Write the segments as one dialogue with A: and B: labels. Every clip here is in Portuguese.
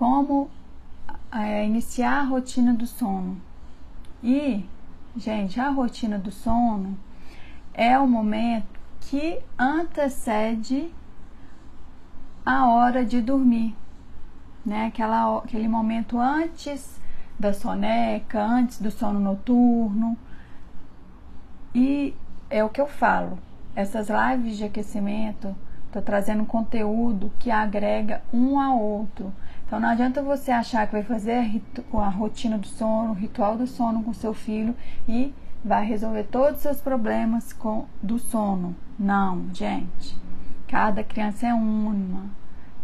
A: como é, iniciar a rotina do sono. E, gente, a rotina do sono é o momento que antecede a hora de dormir, né? Aquela, aquele momento antes da soneca, antes do sono noturno. E é o que eu falo. Essas lives de aquecimento, tô trazendo conteúdo que agrega um ao outro. Então não adianta você achar que vai fazer a rotina do sono, o ritual do sono com seu filho e vai resolver todos os seus problemas com do sono. Não, gente. Cada criança é uma,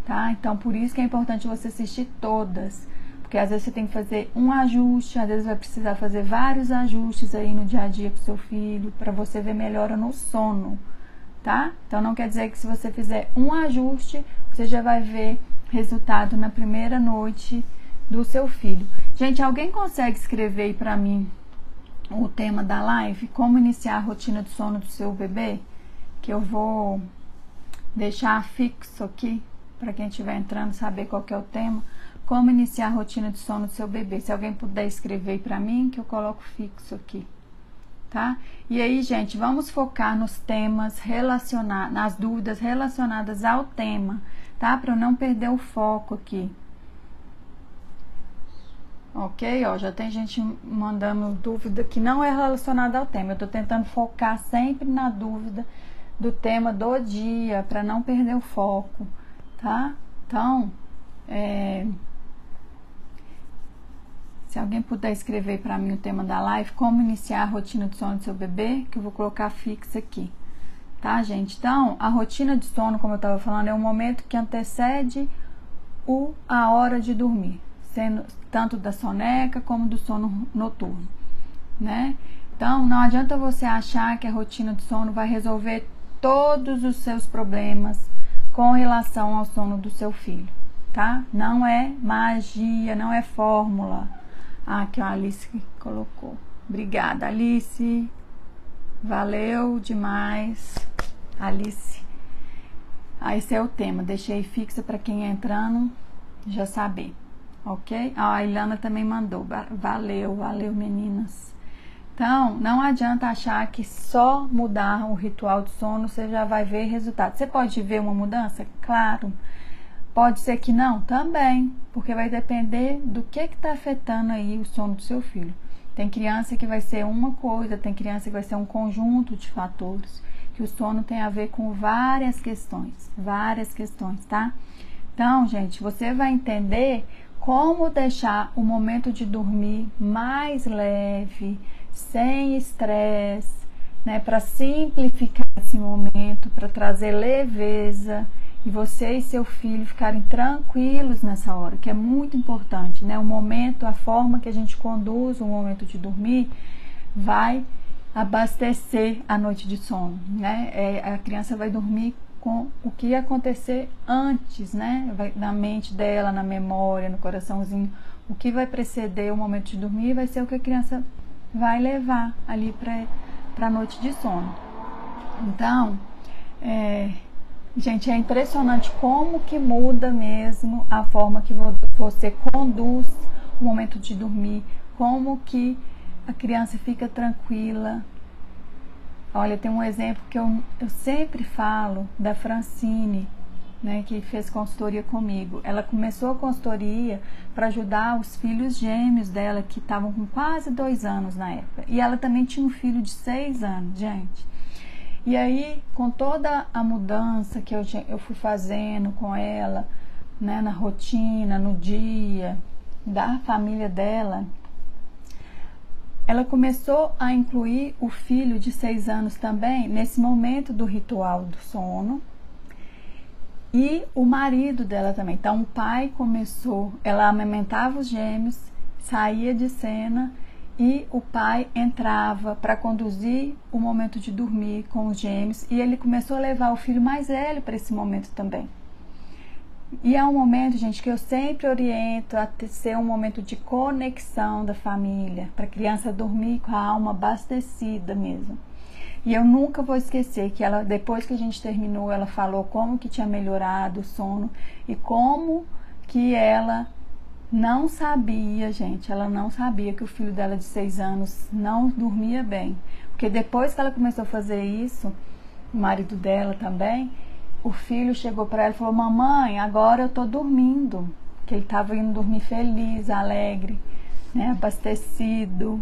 A: tá? Então por isso que é importante você assistir todas. Porque às vezes você tem que fazer um ajuste, às vezes vai precisar fazer vários ajustes aí no dia a dia com seu filho para você ver melhora no sono, tá? Então não quer dizer que se você fizer um ajuste, você já vai ver resultado na primeira noite do seu filho. Gente, alguém consegue escrever para mim o tema da live? Como iniciar a rotina de sono do seu bebê? Que eu vou deixar fixo aqui para quem estiver entrando saber qual é o tema. Como iniciar a rotina de sono do seu bebê? Se alguém puder escrever para mim, que eu coloco fixo aqui. Tá? E aí, gente, vamos focar nos temas relacionados, nas dúvidas relacionadas ao tema tá? Para eu não perder o foco aqui. Ok? Ó, já tem gente mandando dúvida que não é relacionada ao tema. Eu tô tentando focar sempre na dúvida do tema do dia, para não perder o foco, tá? Então, é, se alguém puder escrever para mim o tema da live, como iniciar a rotina de sono do seu bebê, que eu vou colocar fixa aqui tá, gente? Então, a rotina de sono, como eu estava falando, é um momento que antecede o, a hora de dormir, sendo tanto da soneca como do sono noturno, né? Então, não adianta você achar que a rotina de sono vai resolver todos os seus problemas com relação ao sono do seu filho, tá? Não é magia, não é fórmula. Ah, que a Alice colocou. Obrigada, Alice. Valeu demais, Alice. Ah, esse é o tema. Deixei fixo para quem é entrando já saber, ok? Ah, a Ilana também mandou. Valeu, valeu, meninas. Então, não adianta achar que só mudar o ritual de sono você já vai ver resultado. Você pode ver uma mudança? Claro. Pode ser que não? Também, porque vai depender do que está afetando aí o sono do seu filho. Tem criança que vai ser uma coisa, tem criança que vai ser um conjunto de fatores, que o sono tem a ver com várias questões, várias questões, tá? Então, gente, você vai entender como deixar o momento de dormir mais leve, sem estresse, né, para simplificar esse momento, para trazer leveza e você e seu filho ficarem tranquilos nessa hora, que é muito importante, né? O momento, a forma que a gente conduz o momento de dormir vai abastecer a noite de sono, né? É, a criança vai dormir com o que acontecer antes, né? Vai, na mente dela, na memória, no coraçãozinho. O que vai preceder o momento de dormir vai ser o que a criança vai levar ali para a noite de sono. Então, é, Gente, é impressionante como que muda mesmo a forma que você conduz o momento de dormir, como que a criança fica tranquila. Olha, tem um exemplo que eu, eu sempre falo da Francine, né, que fez consultoria comigo. Ela começou a consultoria para ajudar os filhos gêmeos dela, que estavam com quase dois anos na época. E ela também tinha um filho de seis anos, gente. E aí, com toda a mudança que eu, eu fui fazendo com ela, né, na rotina, no dia, da família dela, ela começou a incluir o filho de seis anos também nesse momento do ritual do sono e o marido dela também. Então, o pai começou, ela amamentava os gêmeos, saía de cena e o pai entrava para conduzir o momento de dormir com os gêmeos e ele começou a levar o filho mais velho para esse momento também. E é um momento, gente, que eu sempre oriento a ser um momento de conexão da família, para a criança dormir com a alma abastecida mesmo. E eu nunca vou esquecer que ela, depois que a gente terminou, ela falou como que tinha melhorado o sono e como que ela não sabia, gente, ela não sabia que o filho dela de seis anos não dormia bem. Porque depois que ela começou a fazer isso, o marido dela também, o filho chegou para ela e falou: Mamãe, agora eu tô dormindo. Que ele estava indo dormir feliz, alegre, né, abastecido,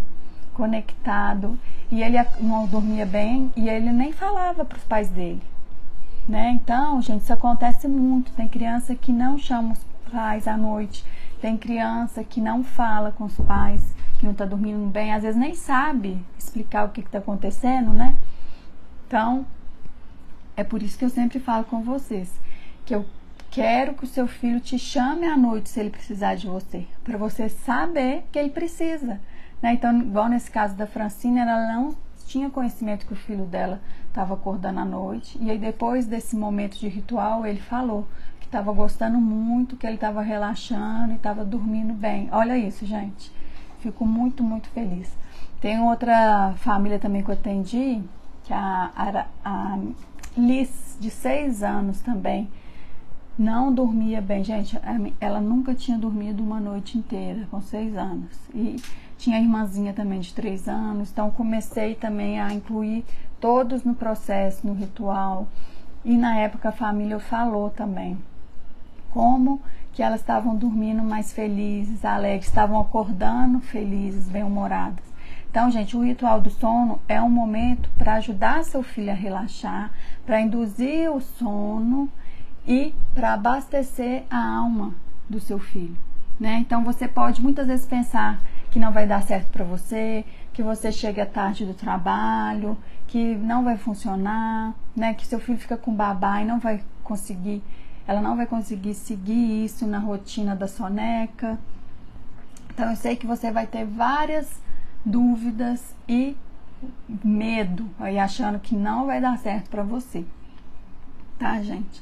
A: conectado. E ele não dormia bem e ele nem falava para os pais dele. Né? Então, gente, isso acontece muito. Tem criança que não chama os pais à noite tem criança que não fala com os pais, que não está dormindo bem, às vezes nem sabe explicar o que está acontecendo, né? Então, é por isso que eu sempre falo com vocês que eu quero que o seu filho te chame à noite se ele precisar de você, para você saber que ele precisa. Né? Então, igual nesse caso da Francine, ela não tinha conhecimento que o filho dela estava acordando à noite. E aí, depois desse momento de ritual, ele falou: estava gostando muito, que ele estava relaxando e estava dormindo bem. Olha isso, gente. Fico muito, muito feliz. Tem outra família também que eu atendi, que é a, a, a Liz, de seis anos também, não dormia bem. Gente, ela nunca tinha dormido uma noite inteira, com seis anos. E tinha a irmãzinha também de três anos. Então, comecei também a incluir todos no processo, no ritual. E na época a família falou também como que elas estavam dormindo mais felizes, alegres, estavam acordando felizes, bem-humoradas. Então, gente, o ritual do sono é um momento para ajudar seu filho a relaxar, para induzir o sono e para abastecer a alma do seu filho, né? Então, você pode muitas vezes pensar que não vai dar certo para você, que você chega tarde do trabalho, que não vai funcionar, né? Que seu filho fica com babá e não vai conseguir ela não vai conseguir seguir isso na rotina da soneca. Então eu sei que você vai ter várias dúvidas e medo aí achando que não vai dar certo para você. Tá, gente?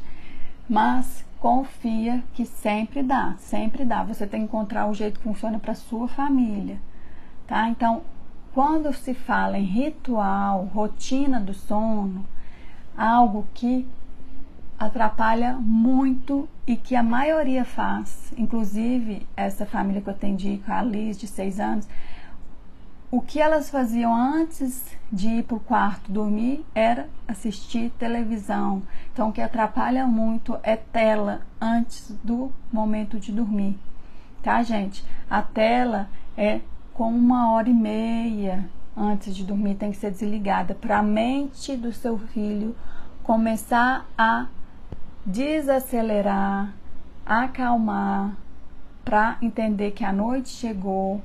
A: Mas confia que sempre dá, sempre dá. Você tem que encontrar o jeito que funciona para sua família, tá? Então, quando se fala em ritual, rotina do sono, algo que atrapalha muito e que a maioria faz, inclusive essa família que eu atendi com a Liz de seis anos, o que elas faziam antes de ir para o quarto dormir era assistir televisão. Então, o que atrapalha muito é tela antes do momento de dormir, tá, gente? A tela é com uma hora e meia antes de dormir, tem que ser desligada para a mente do seu filho começar a desacelerar, acalmar, para entender que a noite chegou,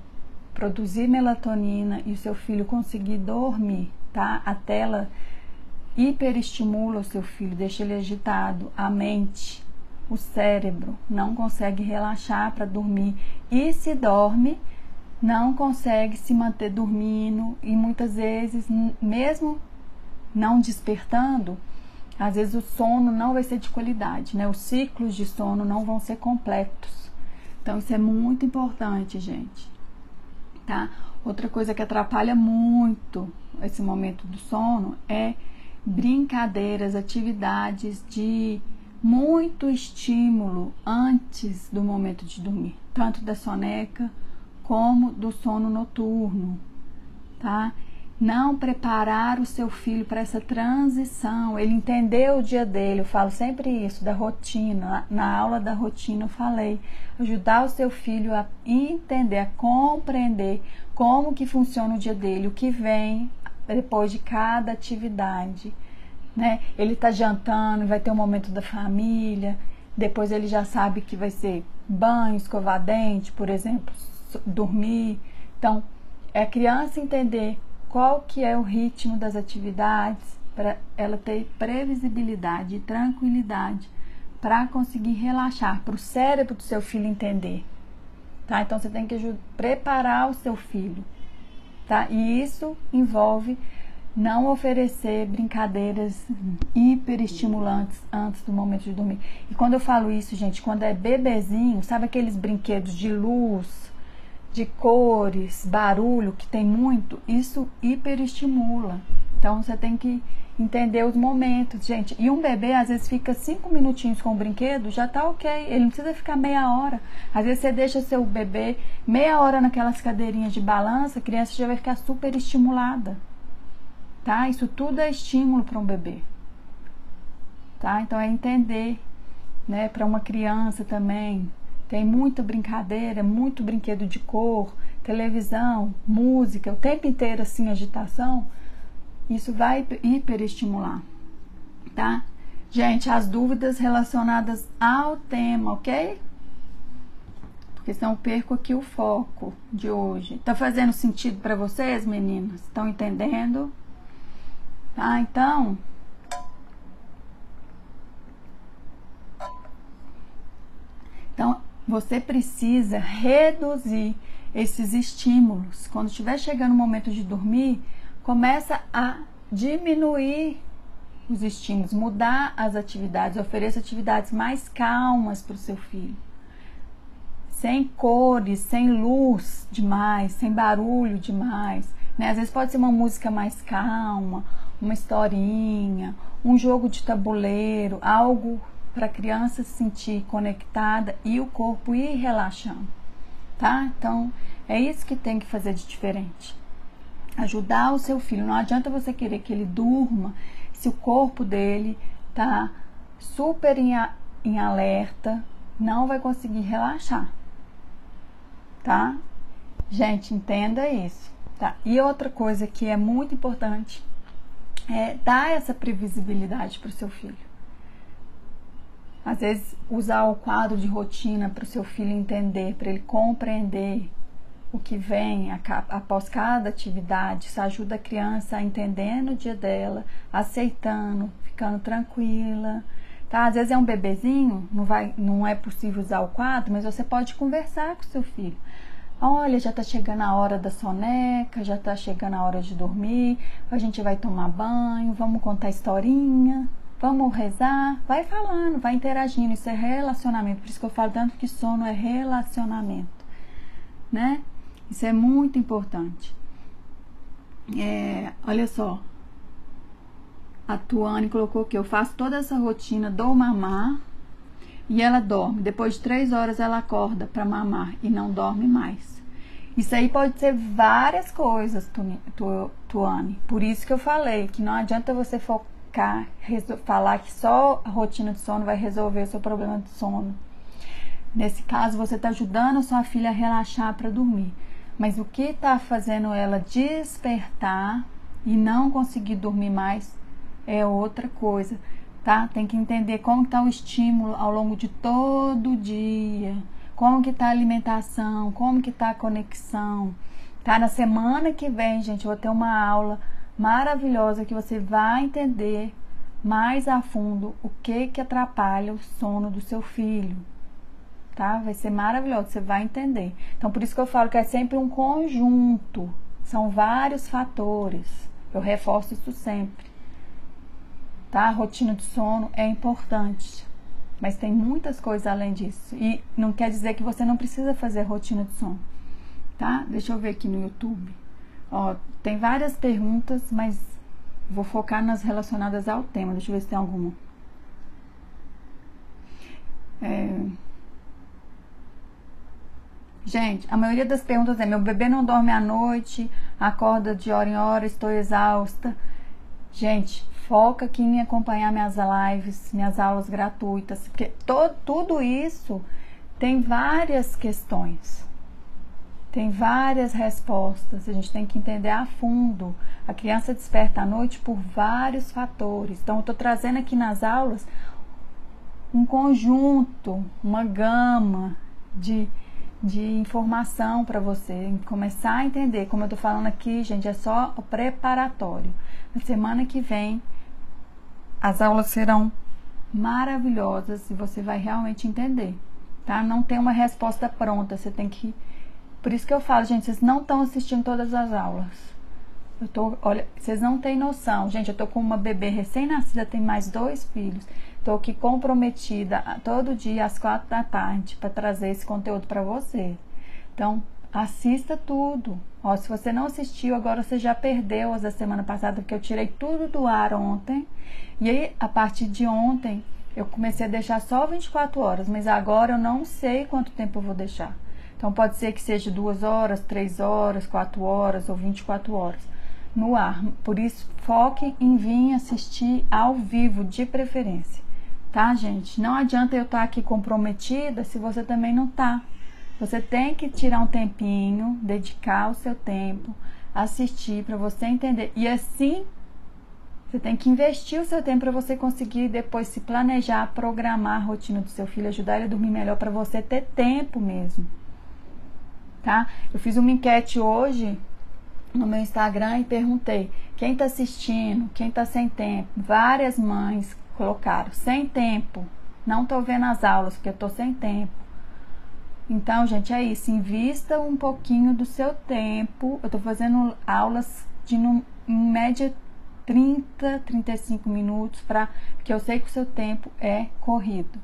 A: produzir melatonina e o seu filho conseguir dormir, tá? A tela hiperestimula o seu filho, deixa ele agitado, a mente, o cérebro não consegue relaxar para dormir e se dorme, não consegue se manter dormindo e muitas vezes, mesmo não despertando, às vezes o sono não vai ser de qualidade, né? Os ciclos de sono não vão ser completos. Então isso é muito importante, gente. Tá? Outra coisa que atrapalha muito esse momento do sono é brincadeiras, atividades de muito estímulo antes do momento de dormir, tanto da soneca como do sono noturno, tá? Não preparar o seu filho para essa transição, ele entender o dia dele. Eu falo sempre isso, da rotina. Na aula da rotina eu falei, ajudar o seu filho a entender, a compreender como que funciona o dia dele, o que vem depois de cada atividade. Né? Ele está jantando, vai ter um momento da família, depois ele já sabe que vai ser banho, escovar dente, por exemplo, dormir. Então, é a criança entender qual que é o ritmo das atividades para ela ter previsibilidade e tranquilidade para conseguir relaxar, para o cérebro do seu filho entender. Tá? Então você tem que preparar o seu filho. Tá? E isso envolve não oferecer brincadeiras hiperestimulantes antes do momento de dormir. E quando eu falo isso, gente, quando é bebezinho, sabe aqueles brinquedos de luz, de cores, barulho, que tem muito, isso hiperestimula. Então você tem que entender os momentos, gente. E um bebê às vezes fica cinco minutinhos com o brinquedo, já tá ok. Ele não precisa ficar meia hora. Às vezes você deixa seu bebê meia hora naquelas cadeirinhas de balança, a criança já vai ficar super estimulada. Tá? Isso tudo é estímulo para um bebê. Tá? Então é entender, né, para uma criança também. Tem muita brincadeira, muito brinquedo de cor, televisão, música, o tempo inteiro assim agitação isso vai hiperestimular, tá? Gente, as dúvidas relacionadas ao tema, ok? Porque senão eu perco aqui o foco de hoje. Tá fazendo sentido para vocês, meninas? Estão entendendo? Tá, então. Então, você precisa reduzir esses estímulos. Quando estiver chegando o momento de dormir, começa a diminuir os estímulos, mudar as atividades, ofereça atividades mais calmas para o seu filho. Sem cores, sem luz demais, sem barulho demais. Né? Às vezes pode ser uma música mais calma, uma historinha, um jogo de tabuleiro, algo para a criança se sentir conectada e o corpo ir relaxando, tá? Então, é isso que tem que fazer de diferente ajudar o seu filho. Não adianta você querer que ele durma se o corpo dele tá super em, a, em alerta, não vai conseguir relaxar. Tá? Gente, entenda isso. Tá? E outra coisa que é muito importante é dar essa previsibilidade para o seu filho. Às vezes, usar o quadro de rotina para o seu filho entender, para ele compreender o que vem após cada atividade, isso ajuda a criança a entendendo o dia dela, aceitando, ficando tranquila. Tá? Às vezes é um bebezinho, não, vai, não é possível usar o quadro, mas você pode conversar com seu filho. Olha, já está chegando a hora da soneca, já está chegando a hora de dormir, a gente vai tomar banho, vamos contar historinha, vamos rezar. Vai falando, vai interagindo, isso é relacionamento. Por isso que eu falo tanto que sono é relacionamento, né? Isso é muito importante. É, olha só. A Tuane colocou que eu faço toda essa rotina, dou mamar e ela dorme. Depois de três horas ela acorda para mamar e não dorme mais. Isso aí pode ser várias coisas, Tuane. Por isso que eu falei que não adianta você focar, falar que só a rotina de sono vai resolver o seu problema de sono. Nesse caso, você está ajudando a sua filha a relaxar para dormir. Mas o que está fazendo ela despertar e não conseguir dormir mais é outra coisa, tá? Tem que entender como está o estímulo ao longo de todo o dia, como que está a alimentação, como que está a conexão. Tá? Na semana que vem, gente, eu vou ter uma aula maravilhosa que você vai entender mais a fundo o que que atrapalha o sono do seu filho tá? Vai ser maravilhoso, você vai entender. Então, por isso que eu falo que é sempre um conjunto, são vários fatores. Eu reforço isso sempre. Tá? A rotina de sono é importante, mas tem muitas coisas além disso. E não quer dizer que você não precisa fazer rotina de sono, tá? Deixa eu ver aqui no YouTube. Ó, tem várias perguntas, mas vou focar nas relacionadas ao tema. Deixa eu ver se tem alguma. É, Gente, a maioria das perguntas é: meu bebê não dorme à noite, acorda de hora em hora, estou exausta. Gente, foca aqui em acompanhar minhas lives, minhas aulas gratuitas, porque todo, tudo isso tem várias questões, tem várias respostas. A gente tem que entender a fundo. A criança desperta à noite por vários fatores. Então, eu estou trazendo aqui nas aulas um conjunto, uma gama de de informação para você começar a entender. Como eu estou falando aqui, gente, é só o preparatório. Na semana que vem, as aulas serão maravilhosas e você vai realmente entender, tá? Não tem uma resposta pronta, você tem que. Por isso que eu falo, gente, vocês não estão assistindo todas as aulas. Eu tô, olha, vocês não têm noção, gente. Eu tô com uma bebê recém-nascida, tem mais dois filhos. Estou aqui comprometida todo dia às quatro da tarde para trazer esse conteúdo para você. Então, assista tudo. Ó, se você não assistiu, agora você já perdeu as da semana passada, porque eu tirei tudo do ar ontem. E aí, a partir de ontem, eu comecei a deixar só 24 horas, mas agora eu não sei quanto tempo eu vou deixar. Então pode ser que seja duas horas, três horas, quatro horas ou 24 horas no ar. Por isso, foque em vir assistir ao vivo, de preferência. Tá, gente? Não adianta eu estar aqui comprometida se você também não tá. Você tem que tirar um tempinho, dedicar o seu tempo, assistir para você entender. E assim, você tem que investir o seu tempo para você conseguir depois se planejar, programar a rotina do seu filho, ajudar ele a dormir melhor para você ter tempo mesmo. Tá? Eu fiz uma enquete hoje no meu Instagram e perguntei quem está assistindo, quem está sem tempo. Várias mães colocaram sem tempo. Não estou vendo as aulas porque estou sem tempo. Então, gente, é isso. Invista um pouquinho do seu tempo. Eu estou fazendo aulas de, em média, 30, 35 minutos, pra, porque eu sei que o seu tempo é corrido.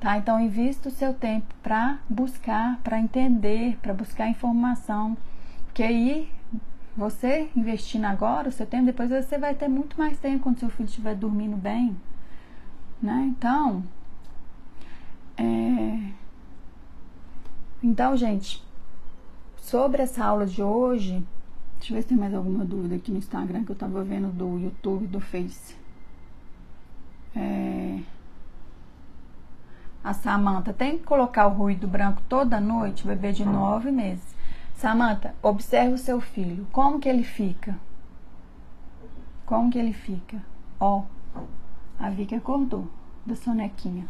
A: Tá? Então, invista o seu tempo para buscar, para entender, para buscar informação. Porque aí, você investindo agora o seu tempo, depois você vai ter muito mais tempo quando seu filho estiver dormindo bem. Né? Então, é então, gente, sobre essa aula de hoje, deixa eu ver se tem mais alguma dúvida aqui no Instagram que eu tava vendo do YouTube, do Face. É... A Samanta tem que colocar o ruído branco toda noite, bebê de nove meses. Samanta, observe o seu filho. Como que ele fica? Como que ele fica? Ó, a Vicky acordou da sonequinha.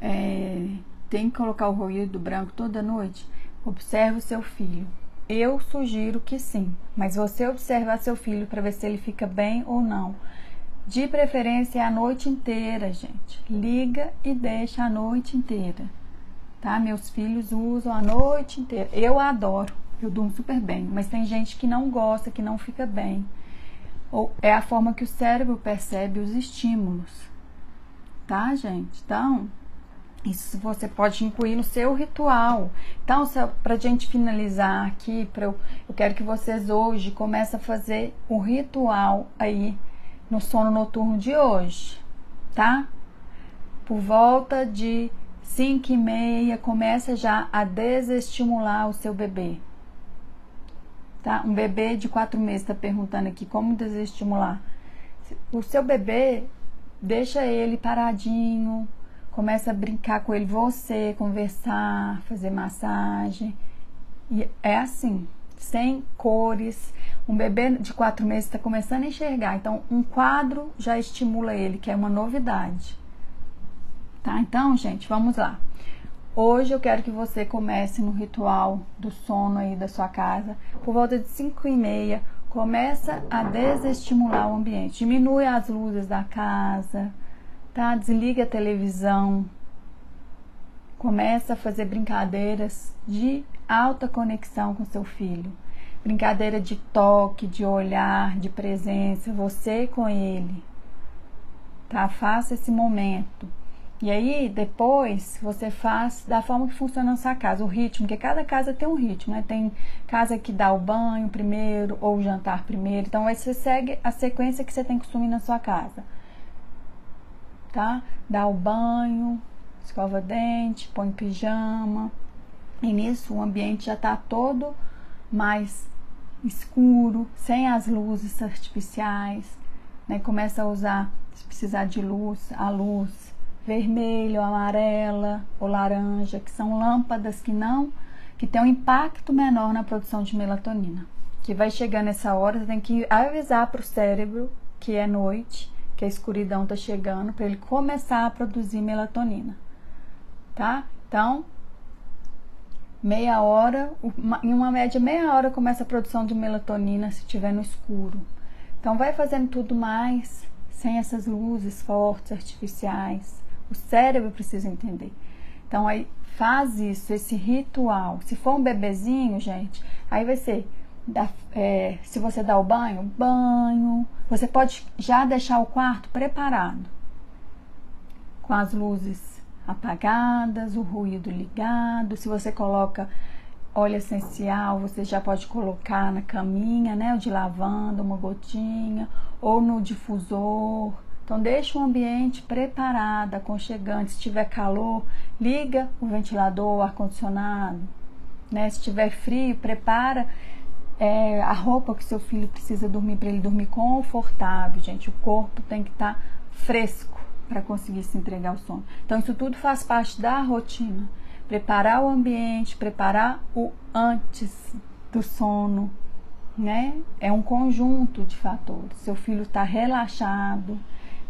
A: É, tem que colocar o ruído branco toda noite? Observe o seu filho. Eu sugiro que sim, mas você observar seu filho para ver se ele fica bem ou não. De preferência a noite inteira, gente. Liga e deixa a noite inteira. Tá? Meus filhos usam a noite inteira. Eu adoro, eu durmo super bem, mas tem gente que não gosta, que não fica bem. Ou é a forma que o cérebro percebe os estímulos. Tá, gente? Então, isso você pode incluir no seu ritual. Então, para gente finalizar aqui, pra eu, eu quero que vocês hoje comecem a fazer o ritual aí no sono noturno de hoje, tá? Por volta de 5 e meia, começa já a desestimular o seu bebê. Tá? Um bebê de 4 meses está perguntando aqui como desestimular. O seu bebê, deixa ele paradinho, Começa a brincar com ele, você, conversar, fazer massagem. E é assim, sem cores. Um bebê de quatro meses está começando a enxergar, então um quadro já estimula ele, que é uma novidade. Tá? Então, gente, vamos lá. Hoje eu quero que você comece no ritual do sono aí da sua casa, por volta de 5 e meia. Começa a desestimular o ambiente, diminui as luzes da casa, tá? Desliga a televisão. Começa a fazer brincadeiras de alta conexão com seu filho. Brincadeira de toque, de olhar, de presença, você com ele. Tá? Faça esse momento. E aí, depois, você faz da forma que funciona na sua casa, o ritmo, porque cada casa tem um ritmo, né? Tem casa que dá o banho primeiro ou o jantar primeiro. Então, aí você segue a sequência que você tem costume na sua casa tá? Dá o banho, escova dente, põe pijama. E nisso o ambiente já tá todo mais escuro, sem as luzes artificiais, né? Começa a usar, se precisar de luz, a luz vermelha, amarela ou laranja, que são lâmpadas que não que tem um impacto menor na produção de melatonina. Que vai chegar nessa hora, você tem que avisar para o cérebro que é noite que a escuridão está chegando, para ele começar a produzir melatonina, tá? Então, meia hora, em uma média meia hora começa a produção de melatonina se estiver no escuro. Então, vai fazendo tudo mais sem essas luzes fortes, artificiais. O cérebro precisa entender. Então, aí faz isso, esse ritual. Se for um bebezinho, gente, aí vai ser da, é, se você dá o banho, banho. Você pode já deixar o quarto preparado, com as luzes apagadas, o ruído ligado. Se você coloca óleo essencial, você já pode colocar na caminha, né? O de lavanda, uma gotinha, ou no difusor. Então deixa o ambiente preparado, aconchegante. Se tiver calor, liga o ventilador, o ar-condicionado. Né? Se tiver frio, prepara é, a roupa que seu filho precisa dormir para ele dormir confortável, gente. O corpo tem que estar tá fresco para conseguir se entregar ao sono. Então isso tudo faz parte da rotina preparar o ambiente, preparar o antes do sono, né? É um conjunto de fatores. Seu filho está relaxado,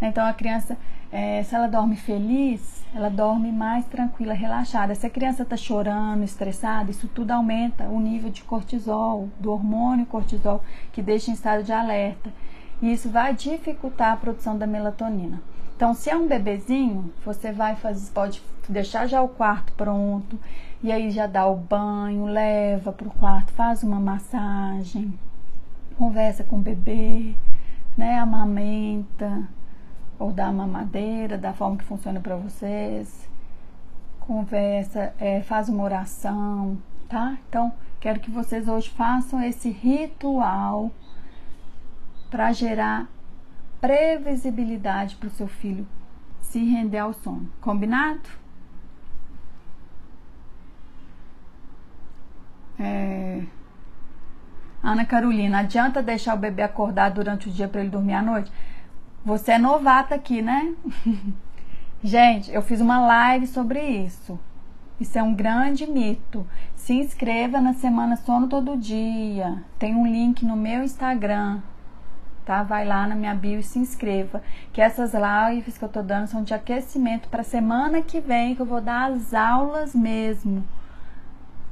A: né? então a criança, é, se ela dorme feliz, ela dorme mais tranquila, relaxada. Se a criança está chorando, estressada, isso tudo aumenta o nível de cortisol, do hormônio cortisol, que deixa em estado de alerta. E isso vai dificultar a produção da melatonina. Então, se é um bebezinho, você vai fazer, pode deixar já o quarto pronto e aí já dá o banho, leva para o quarto, faz uma massagem, conversa com o bebê, né, amamenta ou dá mamadeira da forma que funciona para vocês, conversa, é, faz uma oração, tá? Então, quero que vocês hoje façam esse ritual para gerar previsibilidade para o seu filho se render ao sono. Combinado? É... Ana Carolina, adianta deixar o bebê acordar durante o dia para ele dormir à noite? Você é novata aqui, né? Gente, eu fiz uma live sobre isso. Isso é um grande mito. Se inscreva na Semana Sono Todo Dia. Tem um link no meu Instagram tá? Vai lá na minha bio e se inscreva. Que essas lives que eu tô dando são de aquecimento para semana que vem, que eu vou dar as aulas mesmo.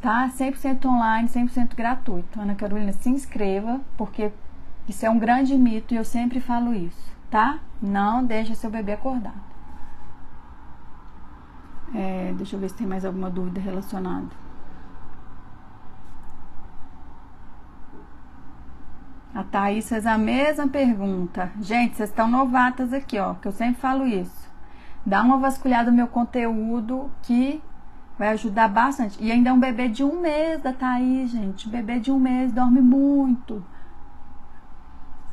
A: Tá? 100% online, 100% gratuito. Ana Carolina, se inscreva, porque isso é um grande mito e eu sempre falo isso, tá? Não deixa seu bebê acordado. É, deixa eu ver se tem mais alguma dúvida relacionada. A Thaís fez a mesma pergunta. Gente, vocês estão novatas aqui, ó, que eu sempre falo isso. Dá uma vasculhada no meu conteúdo que vai ajudar bastante. E ainda é um bebê de um mês da Thaís, gente. Bebê de um mês dorme muito.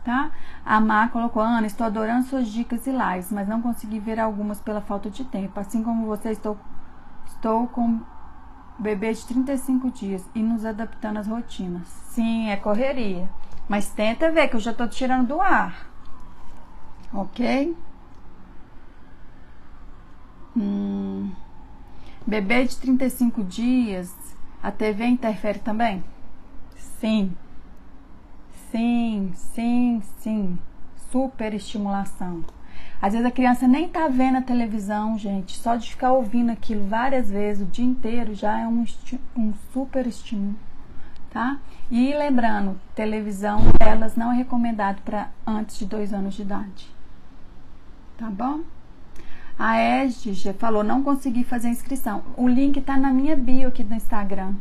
A: Tá? A Mar colocou, Ana, estou adorando suas dicas e lives, mas não consegui ver algumas pela falta de tempo. Assim como você, estou, estou com bebê de 35 dias e nos adaptando às rotinas. Sim, é correria. Mas tenta ver que eu já tô tirando do ar. Ok? Hum. Bebê de 35 dias, a TV interfere também? Sim. Sim, sim, sim. Super estimulação. Às vezes a criança nem tá vendo a televisão, gente. Só de ficar ouvindo aquilo várias vezes o dia inteiro já é um, um super estímulo tá? E lembrando, televisão, elas não é recomendado para antes de dois anos de idade, tá bom? A Edge falou, não consegui fazer a inscrição. O link tá na minha bio aqui do Instagram.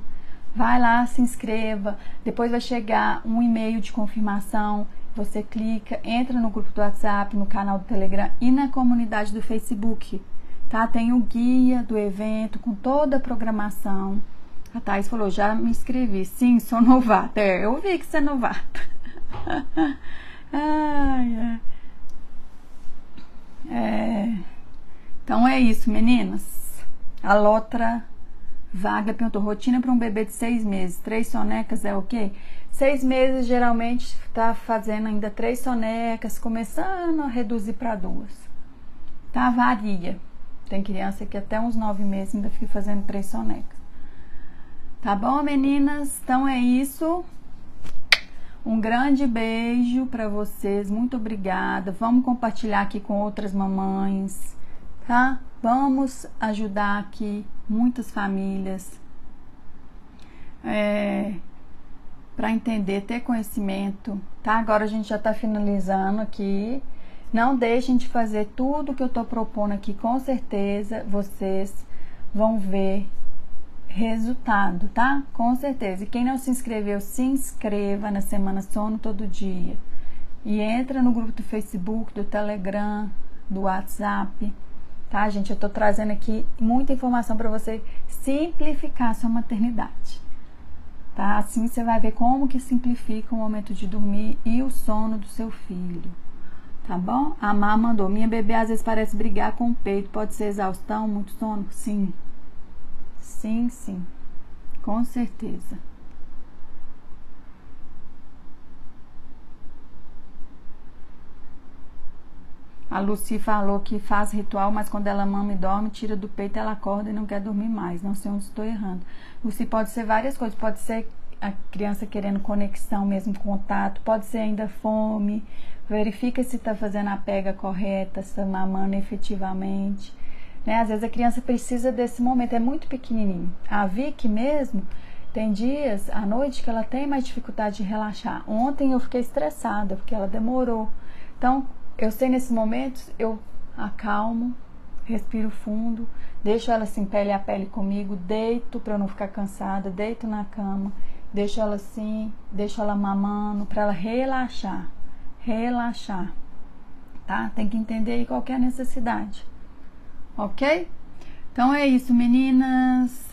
A: Vai lá, se inscreva. Depois vai chegar um e-mail de confirmação. Você clica, entra no grupo do WhatsApp, no canal do Telegram e na comunidade do Facebook. Tá? Tem o guia do evento com toda a programação. A Thais falou, já me inscrevi. Sim, sou novata. É, eu vi que você é novata. ai. É. Então é isso, meninas. A Lotra Vaga perguntou: rotina para um bebê de seis meses, três sonecas é ok? Seis meses geralmente está fazendo ainda três sonecas, começando a reduzir para duas. Tá? Varia. Tem criança que até uns nove meses ainda fica fazendo três sonecas. Tá bom, meninas? Então é isso. Um grande beijo para vocês. Muito obrigada. Vamos compartilhar aqui com outras mamães, tá? Vamos ajudar aqui muitas famílias é, para entender, ter conhecimento, tá? Agora a gente já está finalizando aqui. Não deixem de fazer tudo que eu estou propondo aqui, com certeza vocês vão ver resultado, tá? Com certeza. E quem não se inscreveu, se inscreva na Semana Sono todo dia. E entra no grupo do Facebook, do Telegram, do WhatsApp, tá, gente? Eu tô trazendo aqui muita informação para você simplificar a sua maternidade. tá? Assim você vai ver como que simplifica o momento de dormir e o sono do seu filho. Tá bom? A Má mandou: Minha bebê às vezes parece brigar com o peito. Pode ser exaustão, muito sono? Sim. Sim, sim. Com certeza. A Lucy falou que faz ritual, mas quando ela mama e dorme, tira do peito, ela acorda e não quer dormir mais. Não sei onde estou errando. Lucy pode ser várias coisas. Pode ser a criança querendo conexão mesmo, contato. Pode ser ainda fome. Verifica se está fazendo a pega correta, se está mamando efetivamente. Né? Às vezes a criança precisa desse momento. É muito pequenininho. A Vicky mesmo... Tem dias à noite que ela tem mais dificuldade de relaxar. Ontem eu fiquei estressada porque ela demorou. Então, eu sei nesses momentos, eu acalmo, respiro fundo, deixo ela assim, pele a pele comigo, deito para eu não ficar cansada, deito na cama, deixo ela assim, deixo ela mamando para ela relaxar, relaxar, tá? Tem que entender aí qual é a necessidade, ok? Então é isso, meninas.